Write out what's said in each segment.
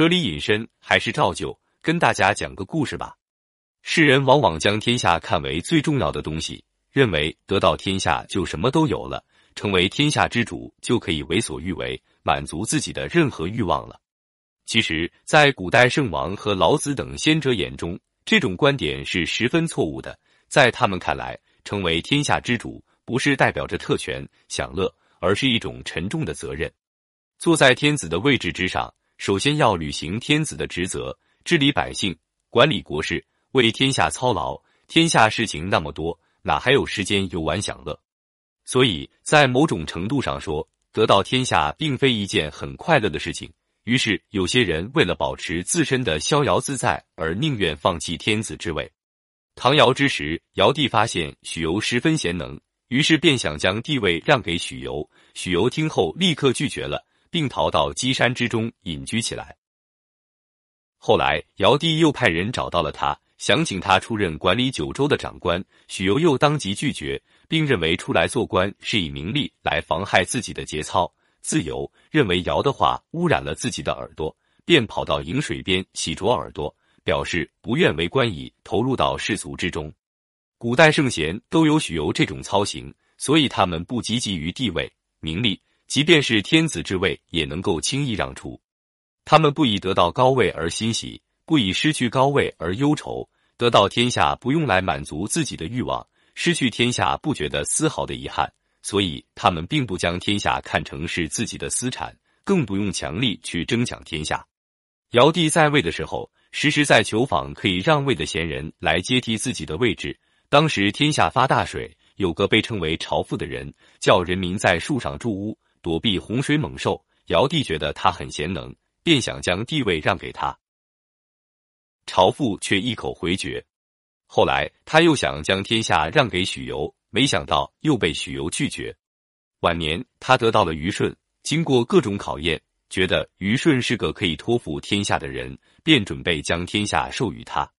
哲理引申还是照旧，跟大家讲个故事吧。世人往往将天下看为最重要的东西，认为得到天下就什么都有了，成为天下之主就可以为所欲为，满足自己的任何欲望了。其实，在古代圣王和老子等先哲眼中，这种观点是十分错误的。在他们看来，成为天下之主不是代表着特权享乐，而是一种沉重的责任。坐在天子的位置之上，首先要履行天子的职责，治理百姓，管理国事。为天下操劳，天下事情那么多，哪还有时间游玩享乐？所以在某种程度上说，得到天下并非一件很快乐的事情。于是有些人为了保持自身的逍遥自在，而宁愿放弃天子之位。唐尧之时，尧帝发现许由十分贤能，于是便想将帝位让给许由。许由听后立刻拒绝了，并逃到箕山之中隐居起来。后来尧帝又派人找到了他。想请他出任管理九州的长官，许由又当即拒绝，并认为出来做官是以名利来妨害自己的节操自由，认为尧的话污染了自己的耳朵，便跑到颍水边洗濯耳朵，表示不愿为官以，投入到世俗之中。古代圣贤都有许由这种操行，所以他们不积极于地位名利，即便是天子之位也能够轻易让出。他们不以得到高位而欣喜。不以失去高位而忧愁，得到天下不用来满足自己的欲望，失去天下不觉得丝毫的遗憾，所以他们并不将天下看成是自己的私产，更不用强力去争抢天下。尧帝在位的时候，时时在求访可以让位的贤人来接替自己的位置。当时天下发大水，有个被称为朝父的人，叫人民在树上筑屋，躲避洪水猛兽。尧帝觉得他很贤能，便想将地位让给他。朝父却一口回绝。后来他又想将天下让给许由，没想到又被许由拒绝。晚年他得到了虞舜，经过各种考验，觉得虞舜是个可以托付天下的人，便准备将天下授予他。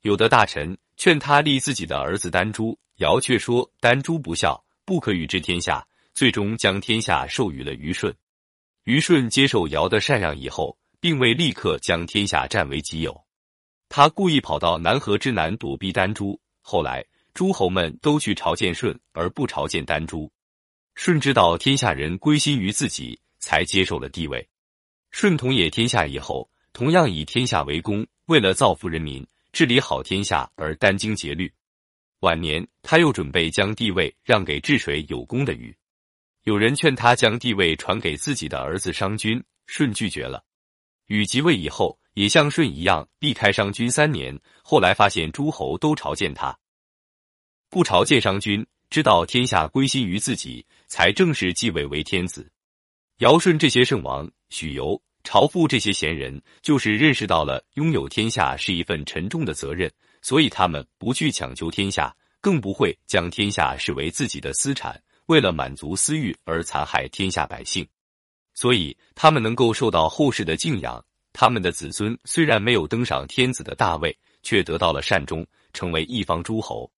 有的大臣劝他立自己的儿子丹朱，尧却说丹朱不孝，不可与之天下。最终将天下授予了虞舜。虞舜接受尧的禅让以后，并未立刻将天下占为己有。他故意跑到南河之南躲避丹朱，后来诸侯们都去朝见舜，而不朝见丹朱。舜知道天下人归心于自己，才接受了帝位。舜统冶天下以后，同样以天下为公，为了造福人民、治理好天下而殚精竭虑。晚年，他又准备将帝位让给治水有功的禹。有人劝他将帝位传给自己的儿子商均，舜拒绝了。禹即位以后。也像舜一样避开商君三年，后来发现诸侯都朝见他，不朝见商君，知道天下归心于自己，才正式继位为天子。尧舜这些圣王、许由、朝父这些贤人，就是认识到了拥有天下是一份沉重的责任，所以他们不去强求天下，更不会将天下视为自己的私产，为了满足私欲而残害天下百姓，所以他们能够受到后世的敬仰。他们的子孙虽然没有登上天子的大位，却得到了善终，成为一方诸侯。